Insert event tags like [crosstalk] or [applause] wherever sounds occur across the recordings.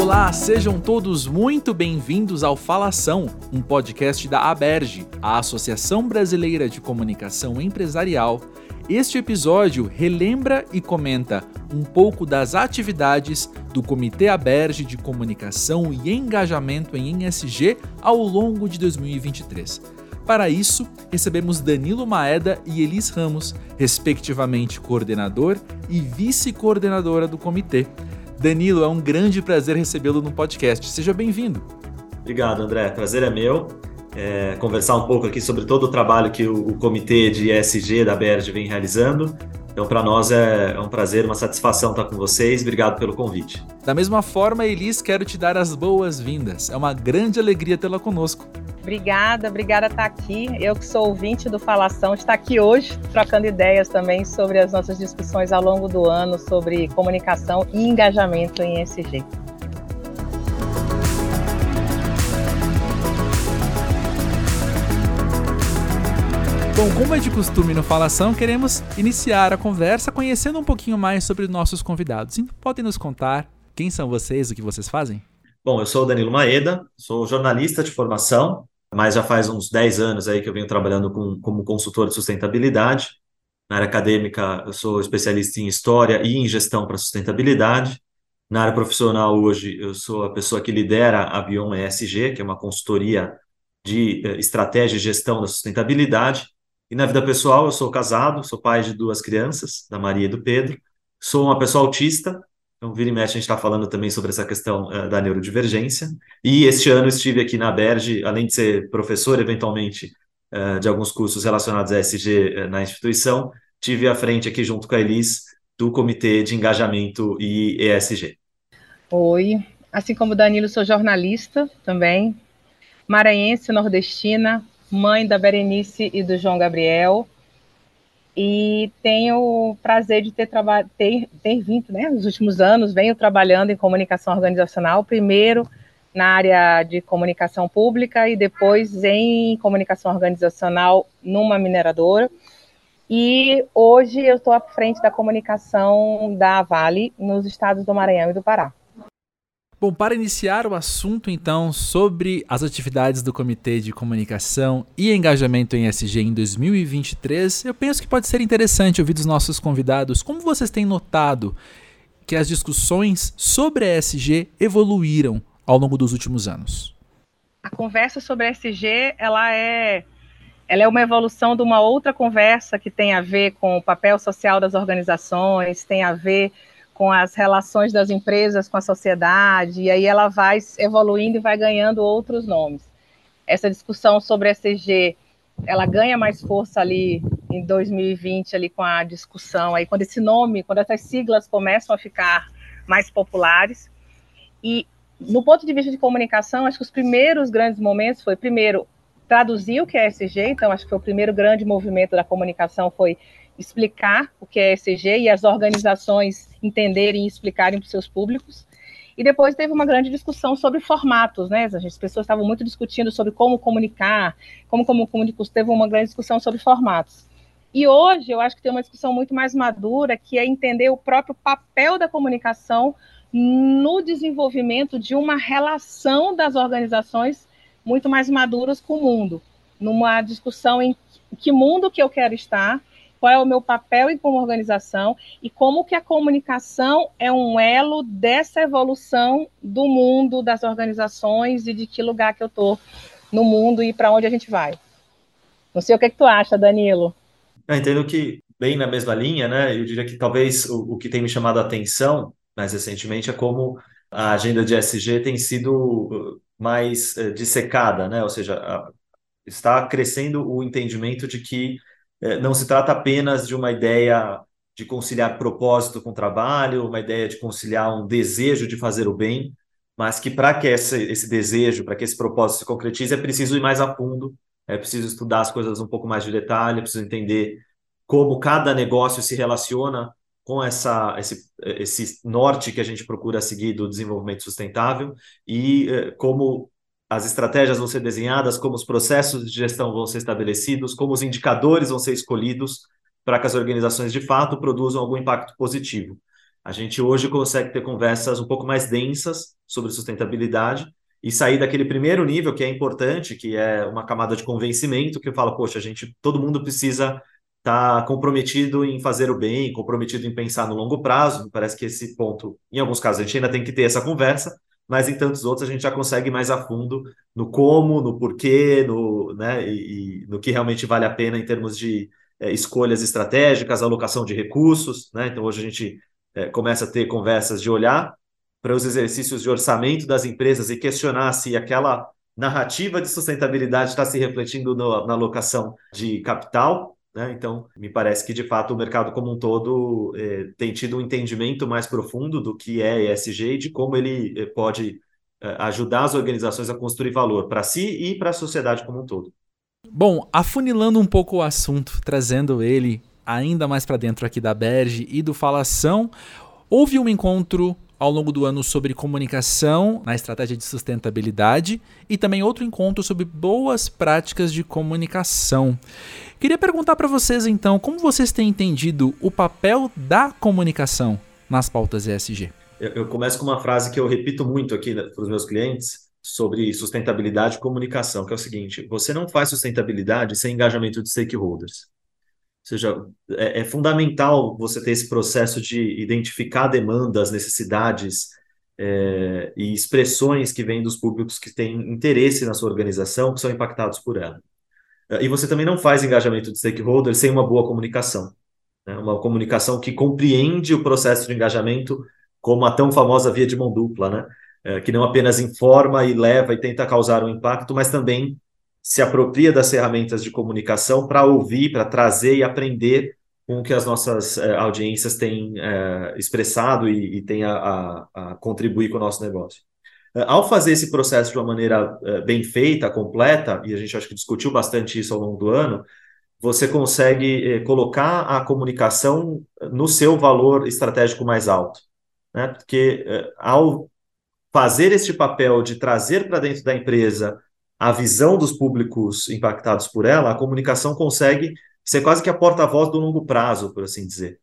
Olá, sejam todos muito bem-vindos ao Falação, um podcast da ABERGE, a Associação Brasileira de Comunicação Empresarial. Este episódio relembra e comenta um pouco das atividades do Comitê ABERGE de Comunicação e Engajamento em NSG ao longo de 2023. Para isso, recebemos Danilo Maeda e Elis Ramos, respectivamente coordenador e vice-coordenadora do comitê. Danilo, é um grande prazer recebê-lo no podcast. Seja bem-vindo. Obrigado, André. Prazer é meu. É, conversar um pouco aqui sobre todo o trabalho que o, o comitê de ESG da BERD vem realizando. Então, para nós é, é, um prazer, uma satisfação estar com vocês. Obrigado pelo convite. Da mesma forma, Elis, quero te dar as boas-vindas. É uma grande alegria tê-la conosco. Obrigada, obrigada por estar aqui. Eu que sou ouvinte do Falação, está aqui hoje trocando ideias também sobre as nossas discussões ao longo do ano sobre comunicação e engajamento em ESG. Bom, como é de costume no Falação, queremos iniciar a conversa conhecendo um pouquinho mais sobre nossos convidados. Então, podem nos contar quem são vocês, o que vocês fazem? Bom, eu sou o Danilo Maeda, sou jornalista de formação, mas já faz uns 10 anos aí que eu venho trabalhando com, como consultor de sustentabilidade. Na área acadêmica, eu sou especialista em história e em gestão para sustentabilidade. Na área profissional, hoje, eu sou a pessoa que lidera a Bion ESG, que é uma consultoria de eh, estratégia e gestão da sustentabilidade. E na vida pessoal, eu sou casado, sou pai de duas crianças, da Maria e do Pedro. Sou uma pessoa autista, então, vira e mexe, a gente está falando também sobre essa questão uh, da neurodivergência. E este ano estive aqui na Berge, além de ser professor, eventualmente, uh, de alguns cursos relacionados a SG uh, eh, na instituição, tive à frente aqui, junto com a Elis, do Comitê de Engajamento e ESG. Oi, assim como o Danilo, sou jornalista também, maranhense, nordestina, mãe da Berenice e do João Gabriel, e tenho o prazer de ter, ter, ter vindo, né, nos últimos anos, venho trabalhando em comunicação organizacional, primeiro na área de comunicação pública e depois em comunicação organizacional numa mineradora. E hoje eu estou à frente da comunicação da Vale nos estados do Maranhão e do Pará. Bom, para iniciar o assunto então sobre as atividades do Comitê de Comunicação e Engajamento em SG em 2023, eu penso que pode ser interessante ouvir dos nossos convidados como vocês têm notado que as discussões sobre a SG evoluíram ao longo dos últimos anos. A conversa sobre a SG, ela é ela é uma evolução de uma outra conversa que tem a ver com o papel social das organizações, tem a ver com as relações das empresas com a sociedade, e aí ela vai evoluindo e vai ganhando outros nomes. Essa discussão sobre a SG, ela ganha mais força ali em 2020, ali com a discussão, aí quando esse nome, quando essas siglas começam a ficar mais populares, e no ponto de vista de comunicação, acho que os primeiros grandes momentos foi, primeiro, traduzir o que é SG, então acho que foi o primeiro grande movimento da comunicação foi explicar o que é ESG e as organizações entenderem e explicarem para os seus públicos. E depois teve uma grande discussão sobre formatos, né? As pessoas estavam muito discutindo sobre como comunicar, como, como comunicar, teve uma grande discussão sobre formatos. E hoje eu acho que tem uma discussão muito mais madura, que é entender o próprio papel da comunicação no desenvolvimento de uma relação das organizações muito mais maduras com o mundo, numa discussão em que mundo que eu quero estar qual é o meu papel como organização e como que a comunicação é um elo dessa evolução do mundo, das organizações e de que lugar que eu estou no mundo e para onde a gente vai. Não sei o que, é que tu acha, Danilo. Eu entendo que, bem na mesma linha, né? Eu diria que talvez o, o que tem me chamado a atenção mais recentemente é como a agenda de SG tem sido uh, mais uh, dissecada, né? Ou seja, está crescendo o entendimento de que é, não se trata apenas de uma ideia de conciliar propósito com trabalho, uma ideia de conciliar um desejo de fazer o bem, mas que para que esse, esse desejo, para que esse propósito se concretize, é preciso ir mais a fundo, é preciso estudar as coisas um pouco mais de detalhe, é preciso entender como cada negócio se relaciona com essa, esse, esse norte que a gente procura seguir do desenvolvimento sustentável e eh, como as estratégias vão ser desenhadas, como os processos de gestão vão ser estabelecidos, como os indicadores vão ser escolhidos para que as organizações de fato produzam algum impacto positivo. A gente hoje consegue ter conversas um pouco mais densas sobre sustentabilidade e sair daquele primeiro nível que é importante, que é uma camada de convencimento, que fala, poxa, a gente, todo mundo precisa estar tá comprometido em fazer o bem, comprometido em pensar no longo prazo. Parece que esse ponto, em alguns casos, a gente ainda tem que ter essa conversa, mas em tantos outros a gente já consegue mais a fundo no como, no porquê, no, né, e, e no que realmente vale a pena em termos de é, escolhas estratégicas, alocação de recursos. Né? Então, hoje a gente é, começa a ter conversas de olhar para os exercícios de orçamento das empresas e questionar se aquela narrativa de sustentabilidade está se refletindo no, na alocação de capital. Né? Então, me parece que, de fato, o mercado como um todo é, tem tido um entendimento mais profundo do que é ESG e de como ele é, pode é, ajudar as organizações a construir valor para si e para a sociedade como um todo. Bom, afunilando um pouco o assunto, trazendo ele ainda mais para dentro aqui da Berge e do Falação, houve um encontro ao longo do ano sobre comunicação na estratégia de sustentabilidade e também outro encontro sobre boas práticas de comunicação. Queria perguntar para vocês então, como vocês têm entendido o papel da comunicação nas pautas ESG? Eu, eu começo com uma frase que eu repito muito aqui né, para os meus clientes sobre sustentabilidade e comunicação, que é o seguinte: você não faz sustentabilidade sem engajamento de stakeholders seja, é, é, fundamental você ter esse processo de identificar demandas, necessidades é, e expressões que vêm dos públicos que têm interesse na sua organização, que são impactados por ela. E você também não faz engajamento de stakeholders sem uma boa comunicação. Né? Uma comunicação que compreende o processo de engajamento como a tão famosa via de mão dupla, né? É, que não apenas informa e leva e tenta causar um impacto, mas também se apropria das ferramentas de comunicação para ouvir, para trazer e aprender com o que as nossas eh, audiências têm eh, expressado e, e têm a, a, a, contribuir com o nosso negócio. Uh, ao fazer esse processo de uma maneira bem feita, completa, e a gente acho que discutiu bastante isso ao longo do ano, você consegue eh, colocar a comunicação no seu valor estratégico mais alto. Né? Porque ao fazer este papel de trazer para dentro da empresa a visão dos públicos impactados por ela, a comunicação consegue ser quase que a porta-voz do longo prazo, por assim dizer.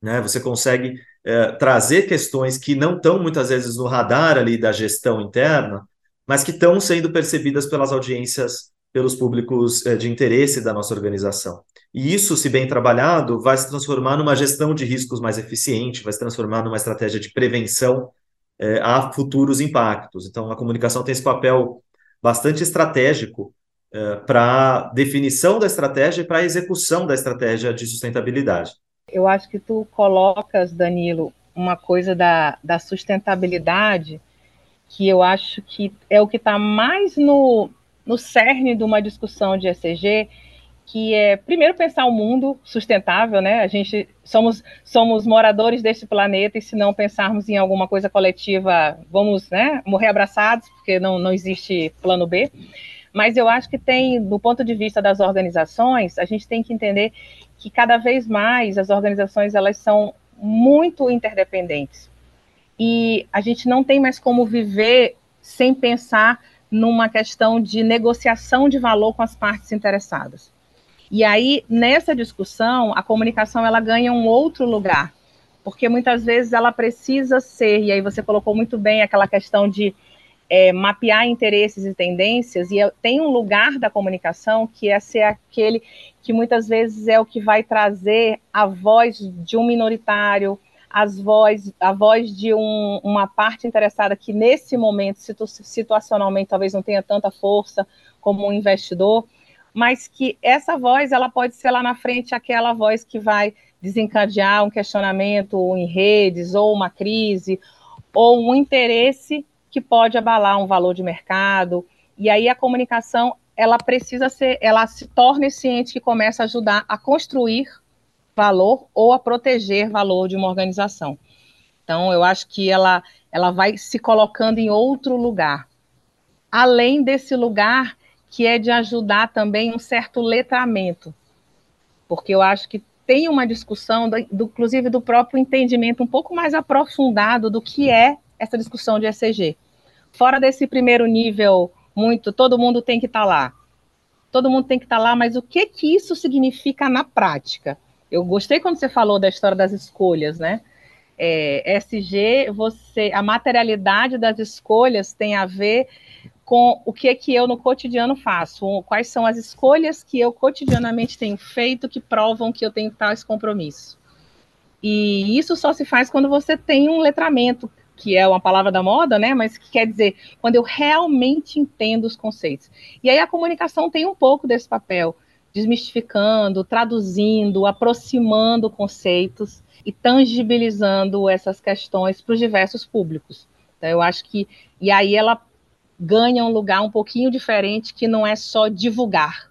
Né? Você consegue é, trazer questões que não estão muitas vezes no radar ali da gestão interna, mas que estão sendo percebidas pelas audiências, pelos públicos é, de interesse da nossa organização. E isso, se bem trabalhado, vai se transformar numa gestão de riscos mais eficiente, vai se transformar numa estratégia de prevenção é, a futuros impactos. Então, a comunicação tem esse papel bastante estratégico uh, para definição da estratégia e para execução da estratégia de sustentabilidade. Eu acho que tu colocas, Danilo, uma coisa da, da sustentabilidade que eu acho que é o que está mais no, no cerne de uma discussão de ECG, que é primeiro pensar o mundo sustentável, né? A gente somos somos moradores deste planeta e se não pensarmos em alguma coisa coletiva, vamos, né, morrer abraçados, porque não não existe plano B. Mas eu acho que tem, do ponto de vista das organizações, a gente tem que entender que cada vez mais as organizações elas são muito interdependentes. E a gente não tem mais como viver sem pensar numa questão de negociação de valor com as partes interessadas. E aí, nessa discussão, a comunicação ela ganha um outro lugar, porque muitas vezes ela precisa ser, e aí você colocou muito bem aquela questão de é, mapear interesses e tendências, e tem um lugar da comunicação que é ser aquele que muitas vezes é o que vai trazer a voz de um minoritário, as voz, a voz de um, uma parte interessada que nesse momento, situ, situacionalmente, talvez não tenha tanta força como um investidor, mas que essa voz ela pode ser lá na frente aquela voz que vai desencadear um questionamento em redes ou uma crise ou um interesse que pode abalar um valor de mercado. E aí a comunicação ela precisa ser, ela se torna esse ente que começa a ajudar a construir valor ou a proteger valor de uma organização. Então, eu acho que ela, ela vai se colocando em outro lugar. Além desse lugar que é de ajudar também um certo letramento, porque eu acho que tem uma discussão, do, inclusive do próprio entendimento um pouco mais aprofundado do que é essa discussão de ECG. Fora desse primeiro nível, muito, todo mundo tem que estar tá lá. Todo mundo tem que estar tá lá, mas o que que isso significa na prática? Eu gostei quando você falou da história das escolhas, né? é, SG, você, a materialidade das escolhas tem a ver com o que é que eu no cotidiano faço, quais são as escolhas que eu cotidianamente tenho feito que provam que eu tenho tais compromisso. E isso só se faz quando você tem um letramento, que é uma palavra da moda, né? Mas que quer dizer quando eu realmente entendo os conceitos. E aí a comunicação tem um pouco desse papel, desmistificando, traduzindo, aproximando conceitos e tangibilizando essas questões para os diversos públicos. Então, eu acho que. E aí ela ganha um lugar um pouquinho diferente, que não é só divulgar,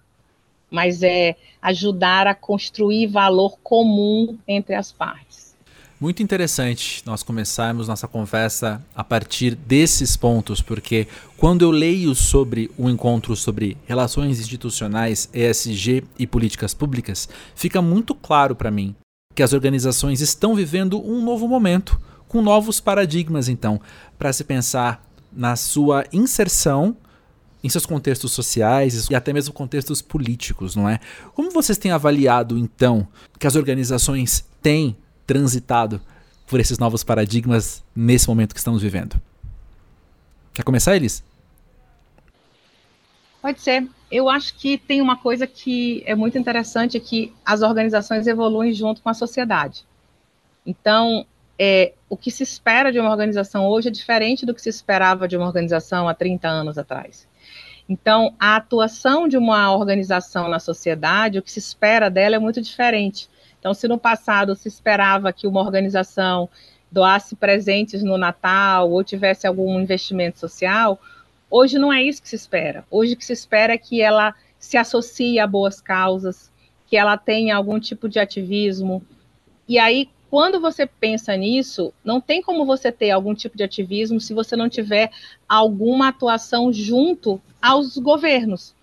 mas é ajudar a construir valor comum entre as partes. Muito interessante nós começarmos nossa conversa a partir desses pontos, porque quando eu leio sobre o encontro sobre relações institucionais, ESG e políticas públicas, fica muito claro para mim que as organizações estão vivendo um novo momento, com novos paradigmas, então, para se pensar na sua inserção em seus contextos sociais e até mesmo contextos políticos, não é? Como vocês têm avaliado, então, que as organizações têm transitado por esses novos paradigmas nesse momento que estamos vivendo? Quer começar, Elis? Pode ser. Eu acho que tem uma coisa que é muito interessante, é que as organizações evoluem junto com a sociedade. Então, é, o que se espera de uma organização hoje é diferente do que se esperava de uma organização há 30 anos atrás. Então, a atuação de uma organização na sociedade, o que se espera dela é muito diferente. Então, se no passado se esperava que uma organização doasse presentes no Natal ou tivesse algum investimento social, Hoje não é isso que se espera. Hoje o que se espera é que ela se associe a boas causas, que ela tenha algum tipo de ativismo. E aí, quando você pensa nisso, não tem como você ter algum tipo de ativismo se você não tiver alguma atuação junto aos governos,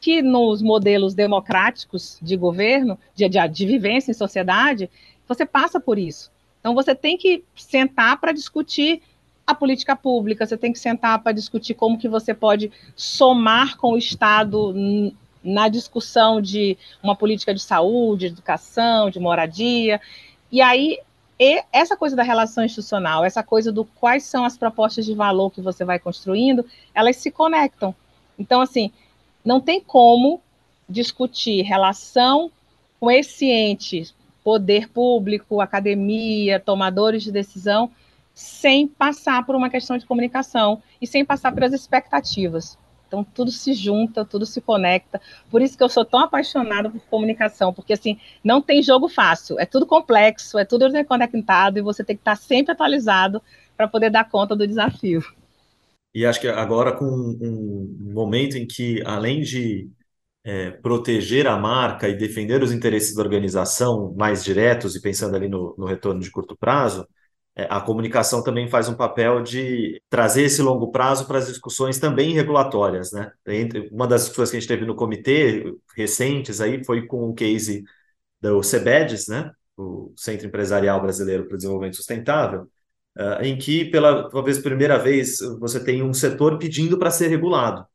que nos modelos democráticos de governo, de, de, de vivência em sociedade, você passa por isso. Então, você tem que sentar para discutir a política pública, você tem que sentar para discutir como que você pode somar com o Estado na discussão de uma política de saúde, de educação, de moradia. E aí, e essa coisa da relação institucional, essa coisa do quais são as propostas de valor que você vai construindo, elas se conectam. Então, assim, não tem como discutir relação com esse ente, poder público, academia, tomadores de decisão, sem passar por uma questão de comunicação e sem passar pelas expectativas. Então tudo se junta, tudo se conecta. Por isso que eu sou tão apaixonada por comunicação, porque assim, não tem jogo fácil, é tudo complexo, é tudo conectado e você tem que estar sempre atualizado para poder dar conta do desafio. E acho que agora com um momento em que além de é, proteger a marca e defender os interesses da organização mais diretos e pensando ali no, no retorno de curto prazo, a comunicação também faz um papel de trazer esse longo prazo para as discussões também regulatórias, né? Uma das discussões que a gente teve no comitê recentes aí foi com o case do CEBEDES, né? O Centro Empresarial Brasileiro para o Desenvolvimento Sustentável, uh, em que pela talvez primeira vez você tem um setor pedindo para ser regulado,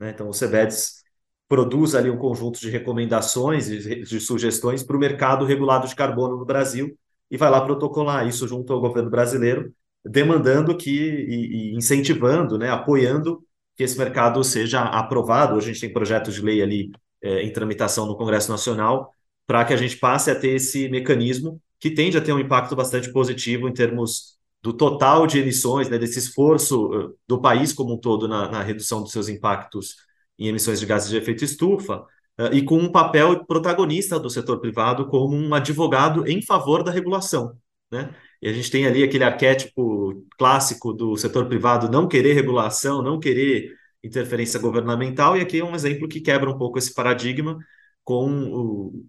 né? Então o CEBEDES produz ali um conjunto de recomendações e de sugestões para o mercado regulado de carbono no Brasil e vai lá protocolar isso junto ao governo brasileiro, demandando que e, e incentivando, né, apoiando que esse mercado seja aprovado. Hoje a gente tem projetos de lei ali é, em tramitação no Congresso Nacional para que a gente passe a ter esse mecanismo que tende a ter um impacto bastante positivo em termos do total de emissões, né, desse esforço uh, do país como um todo na, na redução dos seus impactos em emissões de gases de efeito estufa, e com um papel protagonista do setor privado como um advogado em favor da regulação. Né? E a gente tem ali aquele arquétipo clássico do setor privado não querer regulação, não querer interferência governamental, e aqui é um exemplo que quebra um pouco esse paradigma com o,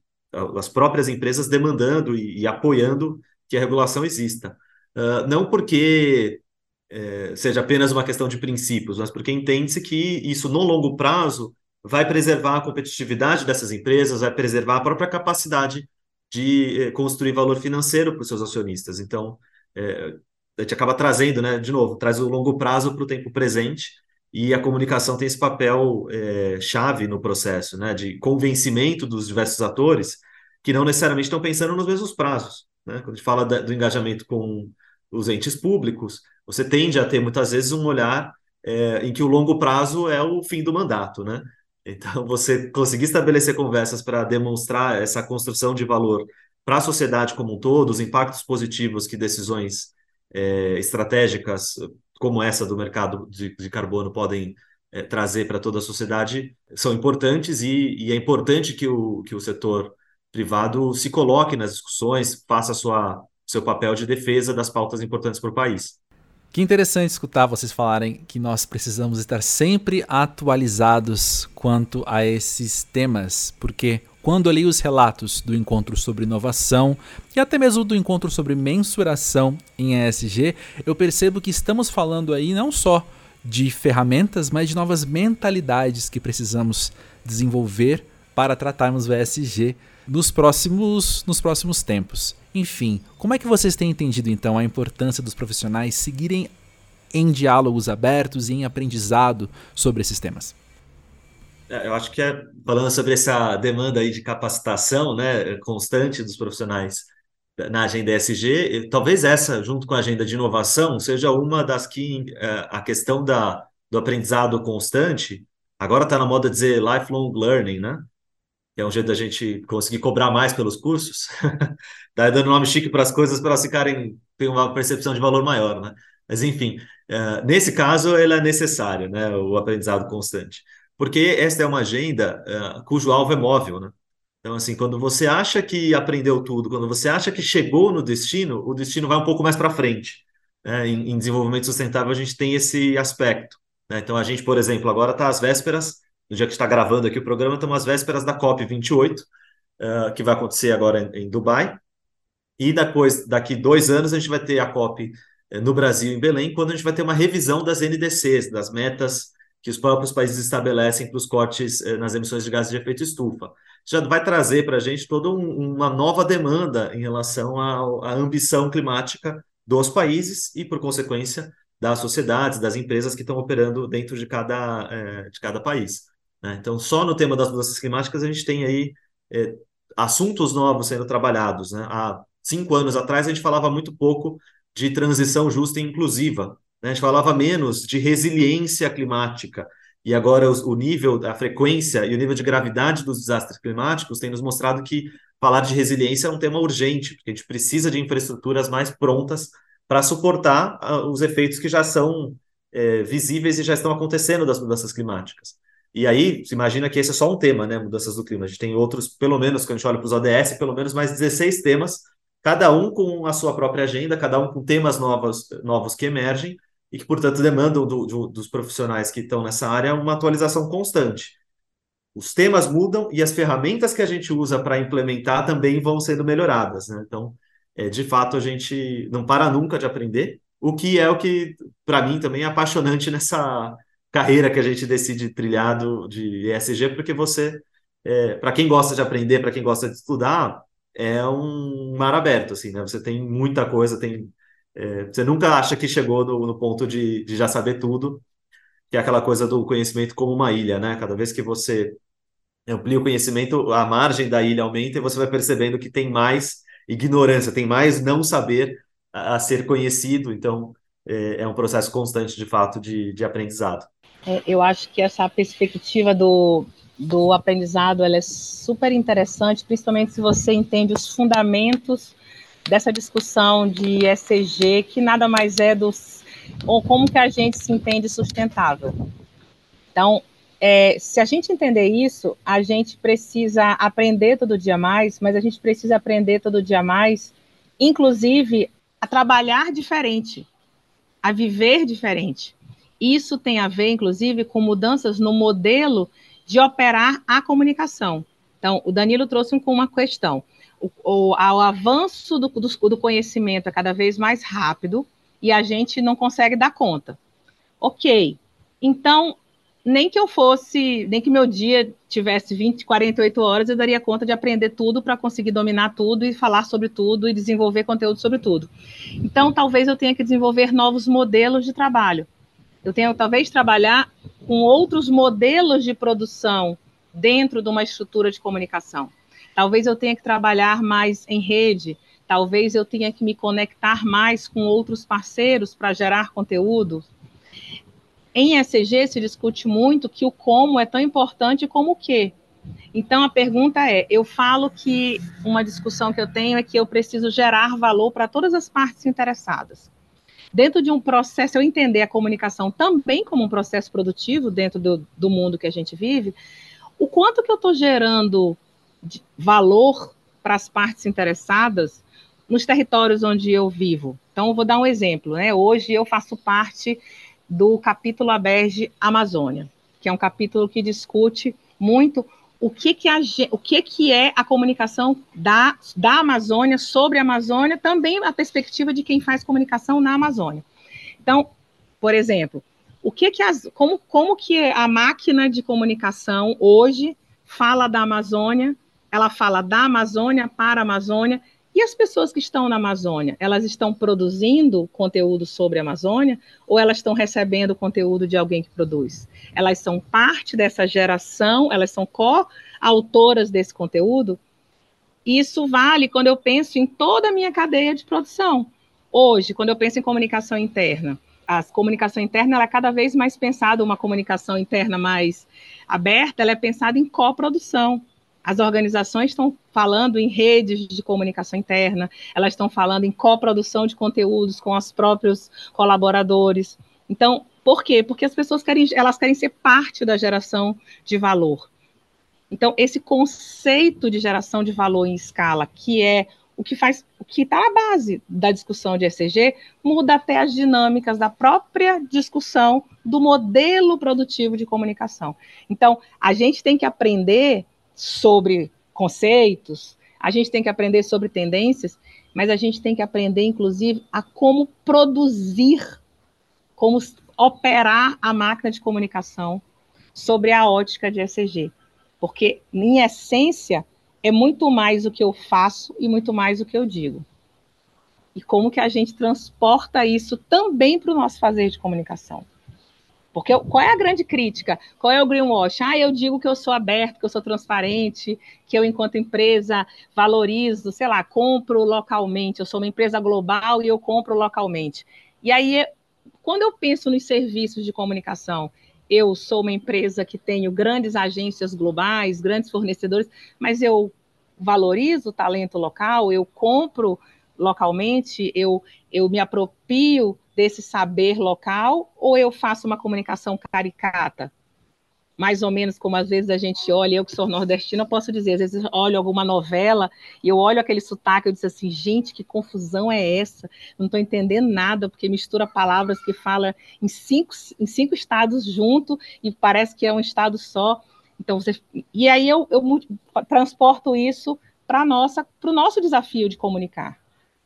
as próprias empresas demandando e, e, apoiando que a regulação exista. Uh, não porque é, seja apenas uma questão de princípios, mas porque entende-se que isso, no longo prazo, vai preservar a competitividade dessas empresas, vai preservar a própria capacidade de eh, construir valor financeiro para os seus acionistas. Então, é, a gente acaba trazendo, né, de novo, traz o longo prazo para o tempo presente e a comunicação tem esse papel é, chave no processo, né, de convencimento dos diversos atores que não necessariamente estão pensando nos mesmos prazos. né? Quando a gente fala da, do engajamento com os entes públicos, você tende a ter muitas vezes um olhar é, em que o longo prazo é o fim do mandato, né? Então, você conseguir estabelecer conversas para demonstrar essa construção de valor para a sociedade como um todo, os impactos positivos que decisões é, estratégicas como essa do mercado de, de carbono podem é, trazer para toda a sociedade são importantes e, e, é importante que o, que o setor privado se coloque nas discussões, faça sua, seu papel de defesa das pautas importantes para o país. Que interessante escutar vocês falarem que nós precisamos estar sempre atualizados quanto a esses temas, porque quando eu li os relatos do encontro sobre inovação e até mesmo do encontro sobre mensuração em ESG, eu percebo que estamos falando aí não só de ferramentas, mas de novas mentalidades que precisamos desenvolver para tratarmos o ESG nos próximos, nos próximos tempos. Enfim, como é que vocês têm entendido então a importância dos profissionais seguirem em diálogos abertos e em aprendizado sobre esses temas? É, eu acho que é, falando sobre essa demanda aí de capacitação né, constante dos profissionais na agenda ESG, talvez essa, junto com a agenda de inovação, seja uma das que é, a questão da, do aprendizado constante, agora está na moda dizer lifelong learning, né? Que é um jeito da gente conseguir cobrar mais pelos cursos, [laughs] tá dando nome chique para as coisas para elas ficarem, ter uma percepção de valor maior, né? Mas enfim, é, nesse caso, ele é necessário, né? O aprendizado constante porque esta é uma agenda uh, cujo alvo é móvel, né? Então, assim, quando você acha que aprendeu tudo, quando você acha que chegou no destino, o destino vai um pouco mais para frente. Né? Em, em, desenvolvimento sustentável, a gente tem esse aspecto. Né? Então, a gente, por exemplo, agora está às vésperas, no dia que está gravando aqui o programa, estamos às vésperas da COP28, uh, que vai acontecer agora em, em, Dubai. E depois, daqui dois anos, a gente vai ter a COP uh, no Brasil, em Belém, quando a gente vai ter uma revisão das NDCs, das metas que os próprios países estabelecem para os cortes eh, nas emissões de gases de efeito estufa. Já vai trazer para a gente toda um, uma nova demanda em relação à, à ambição climática dos países e, por consequência, das sociedades, das empresas que estão operando dentro de cada, eh, de cada país. Né? Então, só no tema das mudanças climáticas a gente tem aí eh, assuntos novos sendo trabalhados. Né? Há cinco anos atrás a gente falava muito pouco de transição justa e inclusiva, né? A gente falava menos de resiliência climática. E agora o nível, a frequência e o nível de gravidade dos desastres climáticos tem nos mostrado que falar de resiliência é um tema urgente, porque a gente precisa de infraestruturas mais prontas para suportar uh, os efeitos que já são é, visíveis e já estão acontecendo das mudanças climáticas. E aí, se imagina que esse é só um tema, né? Mudanças do clima. A gente tem outros, pelo menos, quando a gente olha para os ODS, pelo menos mais 16 temas, cada um com a sua própria agenda, cada um com temas novos, novos que emergem, e que, portanto, demandam do, do, dos profissionais que estão nessa área uma atualização constante. Os temas mudam e as ferramentas que a gente usa para implementar também vão sendo melhoradas. Né? Então, é, de fato, a gente não para nunca de aprender, o que é o que, para mim, também é apaixonante [laughs] nessa carreira que a gente decide trilhar de ESG, porque você, é, para quem gosta de aprender, para quem gosta de estudar, é um mar aberto, assim, né? Você tem muita coisa, tem é, você nunca acha que chegou no, no ponto de, de, já saber tudo, que é aquela coisa do conhecimento como uma ilha, né? Cada vez que você amplia o conhecimento, a margem da ilha aumenta e você vai percebendo que tem mais ignorância, tem mais não saber a, a ser conhecido. Então, é, é, um processo constante, de fato, de, de aprendizado. É, eu acho que essa perspectiva do, do aprendizado ela é super interessante, principalmente se você entende os fundamentos dessa discussão de ECG, que nada mais é dos ou como que a gente se entende sustentável. Então, é, se a gente entender isso, a gente precisa aprender todo dia mais, mas a gente precisa aprender todo dia mais, inclusive a trabalhar diferente, a viver diferente. Isso tem a ver, inclusive, com mudanças no modelo de operar a comunicação. Então, o Danilo trouxe uma questão o, o, o avanço do, do, do conhecimento é cada vez mais rápido e a gente não consegue dar conta. Ok, então, nem que eu fosse, nem que meu dia tivesse 20, 48 horas, eu daria conta de aprender tudo para conseguir dominar tudo e falar sobre tudo e desenvolver conteúdo sobre tudo. Então, talvez eu tenha que desenvolver novos modelos de trabalho. Eu tenho talvez trabalhar com outros modelos de produção dentro de uma estrutura de comunicação. Talvez eu tenha que trabalhar mais em rede, talvez eu tenha que me conectar mais com outros parceiros para gerar conteúdo. Em ECG se discute muito que o como é tão importante como o que. Então a pergunta é: eu falo que uma discussão que eu tenho é que eu preciso gerar valor para todas as partes interessadas. Dentro de um processo, eu entender a comunicação também como um processo produtivo dentro do, do mundo que a gente vive, o quanto que eu estou gerando valor para as partes interessadas nos territórios onde eu vivo. Então, eu vou dar um exemplo. Né? Hoje eu faço parte do capítulo Aberge Amazônia, que é um capítulo que discute muito o que, que, a, o que, que é a comunicação da, da Amazônia sobre a Amazônia, também a perspectiva de quem faz comunicação na Amazônia. Então, por exemplo, o que que as, como, como que a máquina de comunicação hoje fala da Amazônia, ela fala da Amazônia para a Amazônia, e as pessoas que estão na Amazônia, elas estão produzindo conteúdo sobre a Amazônia ou elas estão recebendo conteúdo de alguém que produz? Elas são parte dessa geração, elas são co-autoras desse conteúdo? Isso vale quando eu penso em toda a minha cadeia de produção. Hoje, quando eu penso em comunicação interna, a comunicação interna é cada vez mais pensada, uma comunicação interna mais aberta, ela é pensada em coprodução. As organizações estão falando em redes de comunicação interna, elas estão falando em coprodução de conteúdos com os próprios colaboradores. Então, por quê? Porque as pessoas querem, elas querem ser parte da geração de valor. Então, esse conceito de geração de valor em escala, que é o que faz, o que está na base da discussão de ECG, muda até as dinâmicas da própria discussão do modelo produtivo de comunicação. Então, a gente tem que aprender sobre conceitos, a gente tem que aprender sobre tendências, mas a gente tem que aprender, inclusive, a como produzir, como operar a máquina de comunicação sobre a ótica de ECG. Porque, em essência, é muito mais o que eu faço e muito mais o que eu digo. E como que a gente transporta isso também para o nosso fazer de comunicação. Porque qual é a grande crítica? Qual é o greenwash? Ah, eu digo que eu sou aberto, que eu sou transparente, que eu, enquanto empresa, valorizo, sei lá, compro localmente. Eu sou uma empresa global e eu compro localmente. E aí, quando eu penso nos serviços de comunicação, eu sou uma empresa que tenho grandes agências globais, grandes fornecedores, mas eu valorizo o talento local, eu compro localmente, eu, eu me aproprio desse saber local ou eu faço uma comunicação caricata? Mais ou menos como às vezes a gente olha, eu que sou nordestina, posso dizer, às vezes olho alguma novela e eu olho aquele sotaque, eu disse assim, gente, que confusão é essa? Não estou entendendo nada, porque mistura palavras que fala em cinco, em cinco estados junto e parece que é um estado só. Então, você, e aí eu, eu transporto isso para o nosso desafio de comunicar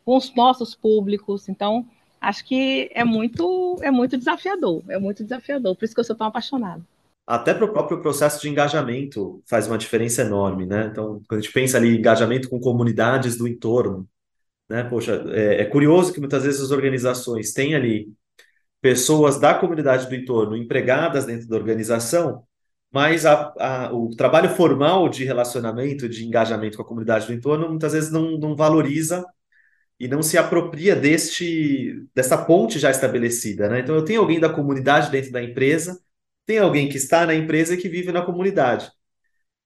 com os nossos públicos. Então, acho que é muito, é muito desafiador, é muito desafiador, por isso que eu sou tão apaixonada. Até para o próprio processo de engajamento faz uma diferença enorme, né? Então, quando a gente pensa ali engajamento com comunidades do entorno, né? Poxa, é, é curioso que muitas vezes as organizações têm ali pessoas da comunidade do entorno empregadas dentro da organização, mas a, a, o trabalho formal de relacionamento, de engajamento com a comunidade do entorno, muitas vezes não, não valoriza e não se apropria deste dessa ponte já estabelecida, né? Então eu tenho alguém da comunidade dentro da empresa, tem alguém que está na empresa e que vive na comunidade.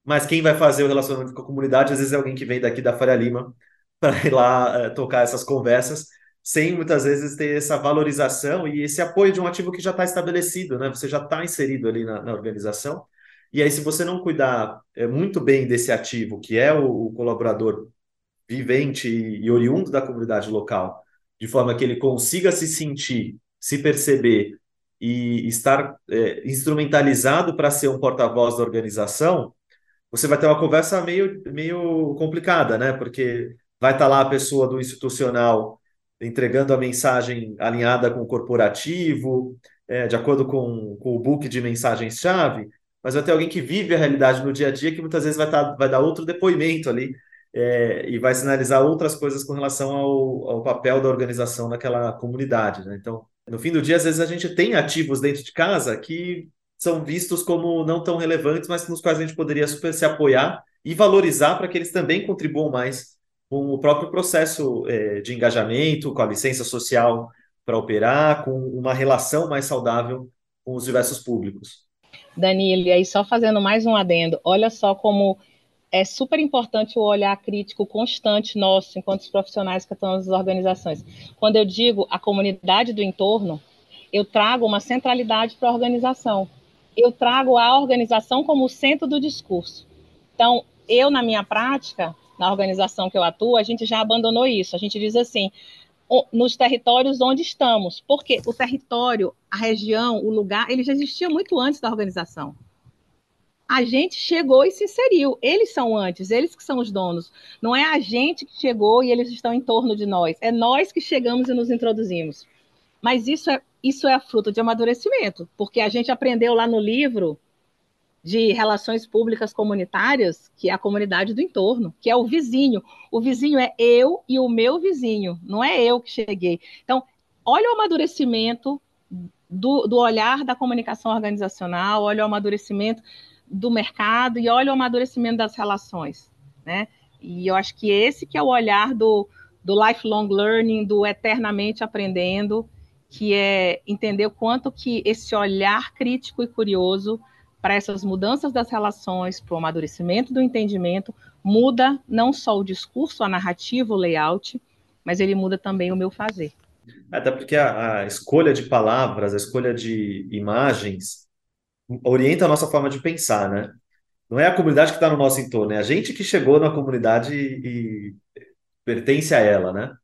Mas quem vai fazer o relacionamento com a comunidade às vezes é alguém que vem daqui da Faria Lima [laughs] para ir lá uh, tocar essas conversas, sem muitas vezes ter essa valorização e esse apoio de um ativo que já está estabelecido, né? Você já está inserido ali na, na, organização. E aí, se você não cuidar é, muito bem desse ativo, que é o, o colaborador vivente e oriundo da comunidade local, de forma que ele consiga se sentir, se perceber e estar é, instrumentalizado para ser um porta-voz da organização, você vai ter uma conversa meio, meio complicada, né? Porque vai estar tá lá a pessoa do institucional entregando a mensagem alinhada com o corporativo, é, de acordo com, com o book de mensagens-chave, mas vai ter alguém que vive a realidade no dia a dia que muitas vezes vai, tá, vai dar outro depoimento ali é, e vai sinalizar outras coisas com relação ao, ao papel da organização naquela comunidade. Né? Então, no fim do dia, às vezes a gente tem ativos dentro de casa que são vistos como não tão relevantes, mas nos quais a gente poderia super se apoiar e valorizar para que eles também contribuam mais com o próprio processo é, de engajamento, com a licença social para operar, com uma relação mais saudável com os diversos públicos. Danilo, e aí só fazendo mais um adendo, olha só como é super importante o olhar crítico constante nosso, enquanto profissionais que estão nas organizações. Quando eu digo a comunidade do entorno, eu trago uma centralidade para a organização. Eu trago a organização como centro do discurso. Então, eu, na minha prática, na organização que eu atuo, a gente já abandonou isso. A gente diz assim, nos territórios onde estamos, porque o território, a região, o lugar, ele já existia muito antes da organização a gente chegou e se inseriu. Eles são antes, eles que são os donos. Não é a gente que chegou e eles estão em torno de nós. É nós que chegamos e nos introduzimos. Mas isso é, isso é fruto de amadurecimento, porque a gente aprendeu lá no livro de relações públicas comunitárias, que é a comunidade do entorno, que é o vizinho. O vizinho é eu e o meu vizinho, não é eu que cheguei. Então, olha o amadurecimento do, do olhar da comunicação organizacional, olha o amadurecimento do mercado e olha o amadurecimento das relações, né? E eu acho que esse que é o olhar do, do lifelong learning, do eternamente aprendendo, que é entender o quanto que esse olhar crítico e curioso para essas mudanças das relações, para o amadurecimento do entendimento, muda não só o discurso, a narrativa, o layout, mas ele muda também o meu fazer. Até porque a, a escolha de palavras, a escolha de imagens, orienta a nossa forma de pensar, né? Não é a comunidade que está no nosso entorno, é a gente que chegou na comunidade e, e pertence a ela, né?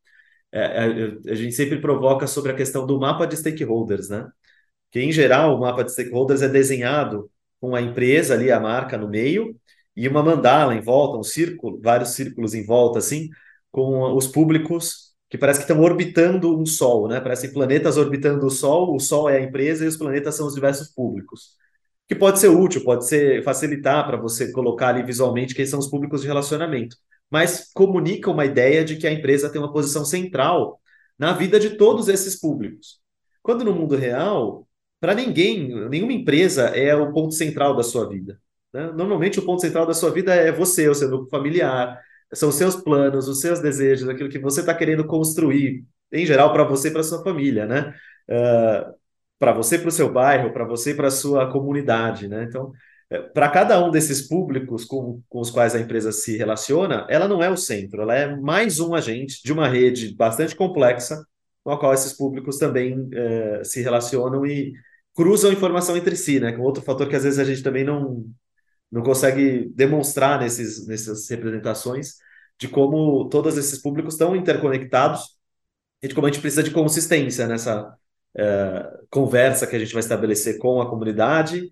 É, é, a gente sempre provoca sobre a questão do mapa de stakeholders, né? Que em geral o mapa de stakeholders é desenhado com a empresa ali, a marca no meio e uma mandala em volta, um círculo, vários círculos em volta, assim, com os públicos que parece que estão orbitando um Sol, né? Parecem planetas orbitando o Sol, o Sol é a empresa e os planetas são os diversos públicos que pode ser útil, pode ser facilitar para você colocar ali visualmente quem são os públicos de relacionamento, mas comunica uma ideia de que a empresa tem uma posição central na vida de todos esses públicos. Quando no mundo real, para ninguém, nenhuma empresa é o ponto central da sua vida. Né? Normalmente o ponto central da sua vida é você, o seu núcleo familiar, são os seus planos, os seus desejos, aquilo que você está querendo construir, em geral, para você e para sua família, né? Uh, para você, para o seu bairro, para você, para a sua comunidade, né? Então, é, para cada um desses públicos com, com os quais a empresa se relaciona, ela não é o centro, ela é mais um agente de uma rede bastante complexa, com a qual esses públicos também é, se relacionam e cruzam informação entre si, né? Com outro fator que às vezes a gente também não, não consegue demonstrar nesses, nessas representações, de como todos esses públicos estão interconectados e de como a gente precisa de consistência nessa é, conversa que a gente vai estabelecer com a comunidade,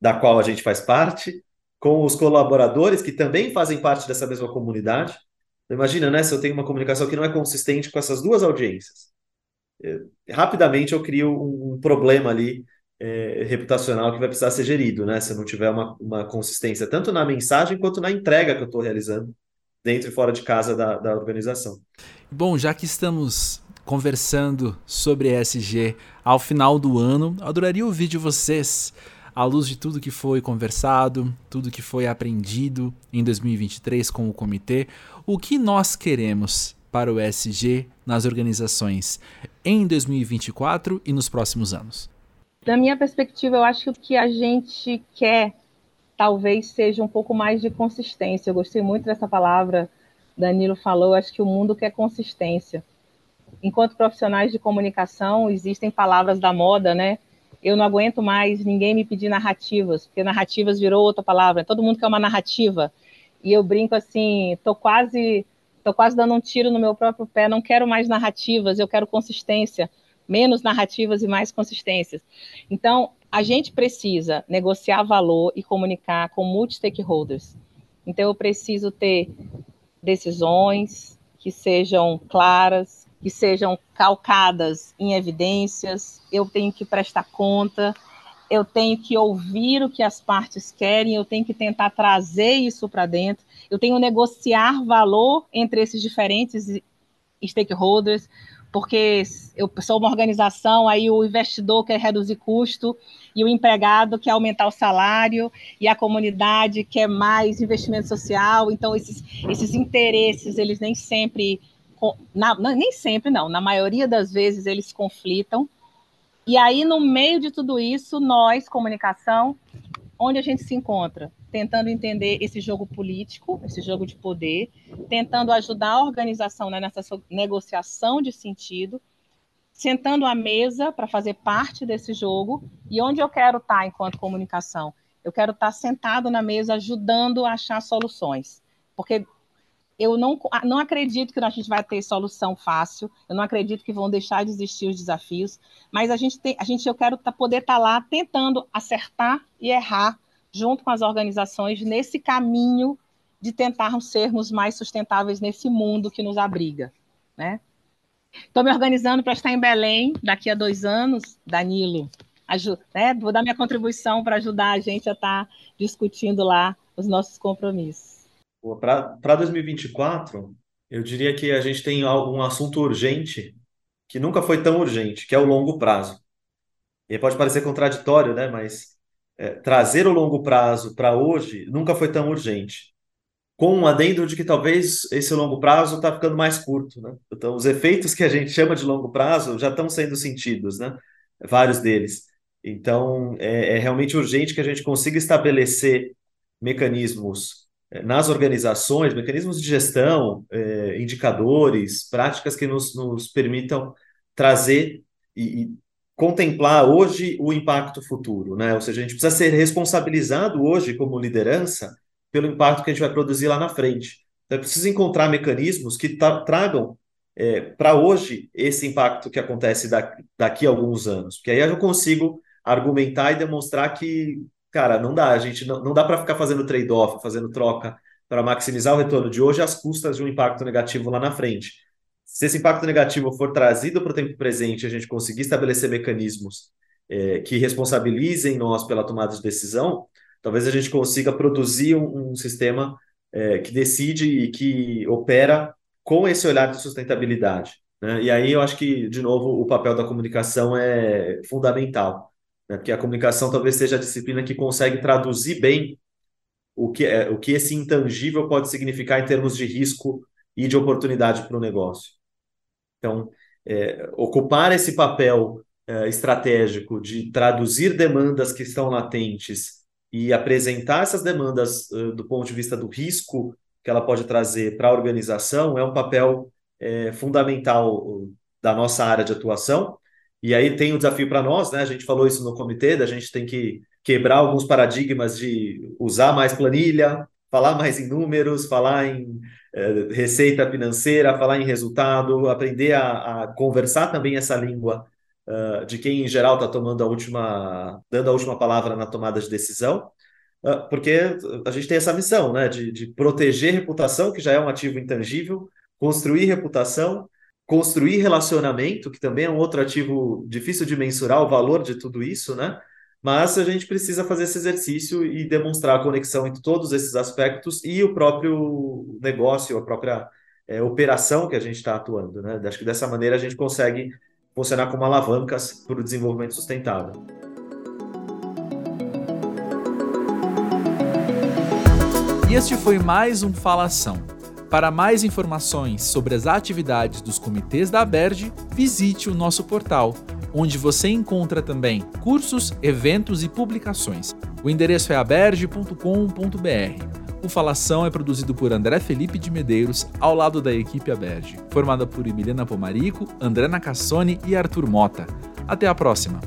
da qual a gente faz parte, com os colaboradores que também fazem parte dessa mesma comunidade. Então, imagina, né, se eu tenho uma comunicação que não é consistente com essas duas audiências. É, rapidamente eu crio um, um problema ali é, reputacional que vai precisar ser gerido, né? Se eu não tiver uma, uma consistência tanto na mensagem quanto na entrega que eu estou realizando dentro e fora de casa da, da organização. Bom, já que estamos conversando sobre ESG ao final do ano. Adoraria ouvir de vocês, à luz de tudo que foi conversado, tudo que foi aprendido em 2023 com o comitê, o que nós queremos para o ESG nas organizações em 2024 e nos próximos anos? Da minha perspectiva, eu acho que o que a gente quer talvez seja um pouco mais de consistência. Eu gostei muito dessa palavra, Danilo falou, acho que o mundo quer consistência enquanto profissionais de comunicação, existem palavras da moda, né? Eu não aguento mais ninguém me pedir narrativas, porque narrativas virou outra palavra. Todo mundo quer uma narrativa. E eu brinco assim, tô quase, tô quase dando um tiro no meu próprio pé. Não quero mais narrativas, eu quero consistência, menos narrativas e mais consistências. Então, a gente precisa negociar valor e comunicar com multi-stakeholders. Então, eu preciso ter decisões que sejam claras, que sejam calcadas em evidências, eu tenho que prestar conta, eu tenho que ouvir o que as partes querem, eu tenho que tentar trazer isso para dentro, eu tenho que negociar valor entre esses diferentes stakeholders, porque eu sou uma organização, aí o investidor quer reduzir custo e o empregado quer aumentar o salário e a comunidade quer mais investimento social. Então, esses, esses interesses, eles nem sempre, na, nem sempre não, na maioria das vezes eles conflitam. E aí, no meio de tudo isso, nós, comunicação, onde a gente se encontra? Tentando entender esse jogo político, esse jogo de poder, tentando ajudar a organização né, nessa negociação de sentido, sentando à mesa para fazer parte desse jogo. E onde eu quero estar enquanto comunicação? Eu quero estar sentado na mesa ajudando a achar soluções. Porque eu não, não acredito que a gente vai ter solução fácil, eu não acredito que vão deixar de existir os desafios, mas a gente tem, a gente, eu quero tá, poder estar tá lá tentando acertar e errar junto com as organizações nesse caminho de tentarmos sermos mais sustentáveis nesse mundo que nos abriga, né? Estou me organizando para estar em Belém daqui a dois anos, Danilo. né? Vou dar minha contribuição para ajudar a gente a estar tá discutindo lá os nossos compromissos. Para 2024, eu diria que a gente tem um assunto urgente que nunca foi tão urgente, que é o longo prazo. E pode parecer contraditório, né? Mas é, trazer o longo prazo para hoje nunca foi tão urgente. Com um adendo de que talvez esse longo prazo está ficando mais curto, né? Então, os efeitos que a gente chama de longo prazo já estão sendo sentidos, né? Vários deles. Então, é, é realmente urgente que a gente consiga estabelecer mecanismos nas organizações, mecanismos de gestão, é, indicadores, práticas que nos, nos permitam trazer e, e, contemplar hoje o impacto futuro, né? Ou seja, a gente precisa ser responsabilizado hoje como liderança pelo impacto que a gente vai produzir lá na frente. Então, é preciso encontrar mecanismos que tra tragam é, para hoje esse impacto que acontece da daqui a alguns anos, porque aí eu consigo argumentar e demonstrar que cara, não dá, a gente não, não dá para ficar fazendo trade-off, fazendo troca para maximizar o retorno de hoje às custas de um impacto negativo lá na frente. Se esse impacto negativo for trazido para o tempo presente, a gente conseguir estabelecer mecanismos é, que responsabilizem nós pela tomada de decisão, talvez a gente consiga produzir um, um sistema é, que decide e que opera com esse olhar de sustentabilidade. Né? E aí eu acho que, de novo, o papel da comunicação é fundamental né? porque a comunicação talvez seja a disciplina que consegue traduzir bem o que, é, o que esse intangível pode significar em termos de risco e de oportunidade para o negócio. Então, é, ocupar esse papel é, estratégico de traduzir demandas que estão latentes e apresentar essas demandas uh, do ponto de vista do risco que ela pode trazer para a organização é um papel é, fundamental da nossa área de atuação e aí tem o um desafio para nós, né? A gente falou isso no comitê, da gente tem que quebrar alguns paradigmas de usar mais planilha, falar mais em números, falar em eh, receita financeira, falar em resultado, aprender a, a conversar também essa língua uh, de quem em geral está tomando a última, dando a última palavra na tomada de decisão, uh, porque a gente tem essa missão, né? De, de proteger reputação, que já é um ativo intangível, construir reputação construir relacionamento, que também é um outro ativo difícil de mensurar o valor de tudo isso, né? Mas a gente precisa fazer esse exercício e demonstrar a conexão entre todos esses aspectos e o próprio negócio, a própria é, operação que a gente está atuando, né? Acho que dessa maneira a gente consegue funcionar como alavancas para o desenvolvimento sustentável. E este foi mais um Falação para mais informações sobre as atividades dos comitês da ABERD, visite o nosso portal, onde você encontra também cursos, eventos e publicações. O endereço é aberge.com.br. O Falação é produzido por André Felipe de Medeiros, ao lado da equipe Aberge, formada por Emiliana Pomarico, André Nacassone e Arthur Mota. Até a próxima!